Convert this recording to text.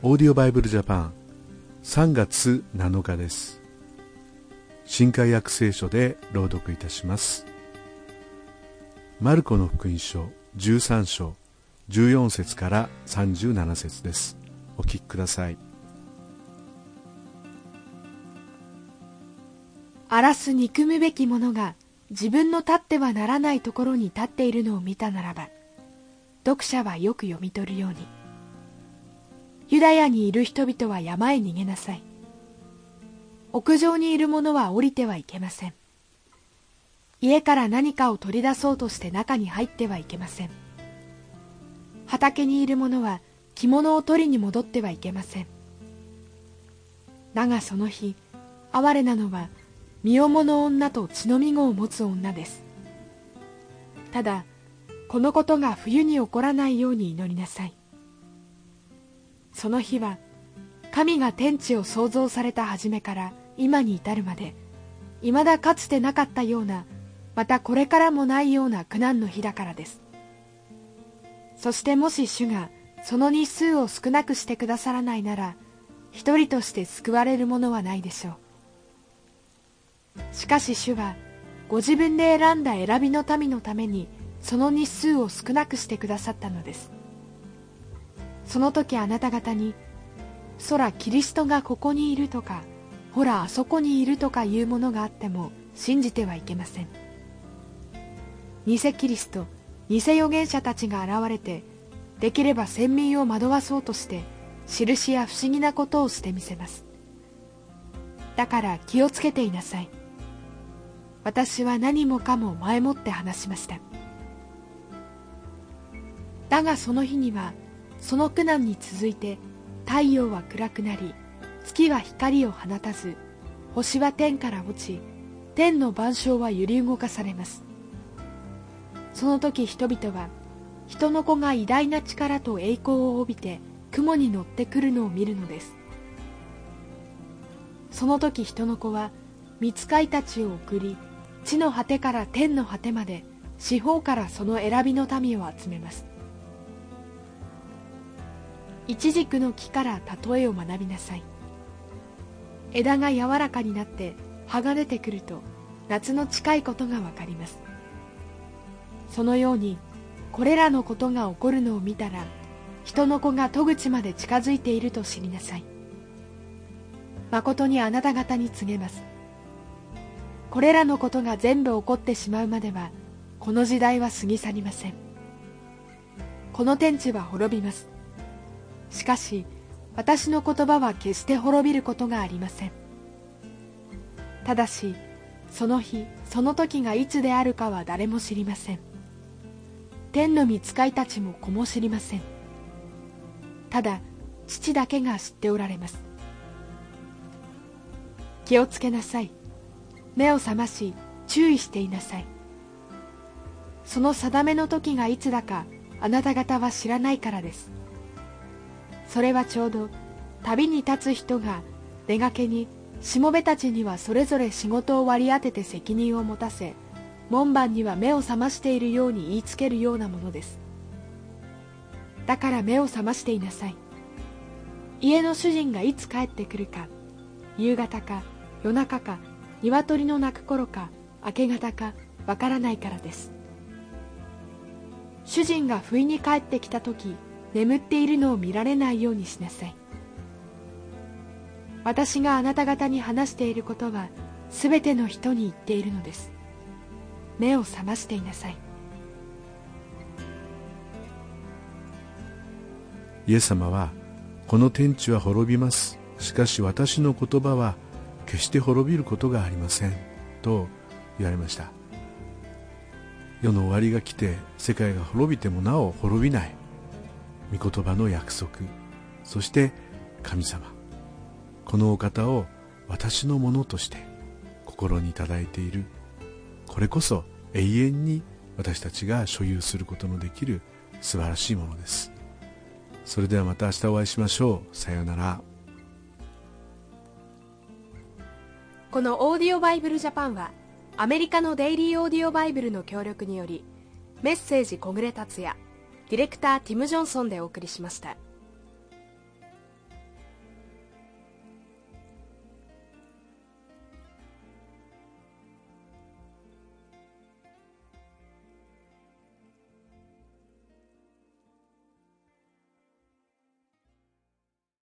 オーディオバイブルジャパン3月7日です。新海約聖書で朗読いたします。マルコの福音書13章14節から37節です。お聞きください。荒らす憎むべき者が自分の立ってはならないところに立っているのを見たならば読者はよく読み取るように。ユダヤにいる人々は山へ逃げなさい。屋上にいる者は降りてはいけません。家から何かを取り出そうとして中に入ってはいけません。畑にいる者は着物を取りに戻ってはいけません。だがその日哀れなのは身重の女と血のみ子を持つ女です。ただこのことが冬に起こらないように祈りなさい。その日は神が天地を創造された初めから今に至るまで未だかつてなかったようなまたこれからもないような苦難の日だからです。そしてもし主がその日数を少なくしてくださらないなら一人として救われるものはないでしょう。しかし主はご自分で選んだ選びの民のためにその日数を少なくしてくださったのです。その時あなた方に空キリストがここにいるとかほらあそこにいるとかいうものがあっても信じてはいけません偽キリスト偽預言者たちが現れてできれば先民を惑わそうとして印や不思議なことをしてみせます。だから気をつけていなさい。私は何もかも前もって話しました。だがその日にはその苦難に続いて太陽は暗くなり月は光を放たず星は天から落ち天の万象は揺り動かされます。その時人々は人の子が偉大な力と栄光を帯びて雲に乗ってくるのを見るのです。その時人の子は見つかいたちを送り地の果てから天の果てまで四方からその選びの民を集めます。イチジクの木から例えを学びなさい。枝が柔らかになって葉が出てくると夏の近いことがわかります。そのようにこれらのことが起こるのを見たら人の子が戸口まで近づいていると知りなさい。誠にあなた方に告げます。これらのことが全部起こってしまうまではこの時代は過ぎ去りません。この天地は滅びます。しかし私の言葉は決して滅びることがありません。ただしその日その時がいつであるかは誰も知りません。天の御使いたちも子も知りません。ただ父だけが知っておられます。気をつけなさい。目を覚まし注意していなさい。その定めの時がいつだかあなた方は知らないからです。それはちょうど旅に立つ人が出がけにしもべたちにはそれぞれ仕事を割り当てて責任を持たせ門番には目を覚ましているように言いつけるようなものです。だから目を覚ましていなさい。家の主人がいつ帰ってくるか夕方か夜中か鶏の鳴く頃か明け方かわからないからです。主人が不意に帰ってきた時眠っているのを見られないようにしなさい。私があなた方に話していることは全ての人に言っているのです。目を覚ましていなさい。イエス様はこの天地は滅びます。しかし私の言葉は決して滅びることがありませんと言われました。世の終わりが来て世界が滅びてもなお滅びない。御言葉の約束そして神様。このお方を私のものとして心に頂いている。これこそ永遠に私たちが所有することのできる素晴らしいものです。それではまた明日お会いしましょう。さようなら。このオーディオバイブルジャパンはアメリカのデイリーオーディオバイブルの協力によりメッセージ小暮達也ディレクターティム・ジョンソンでお送りしました。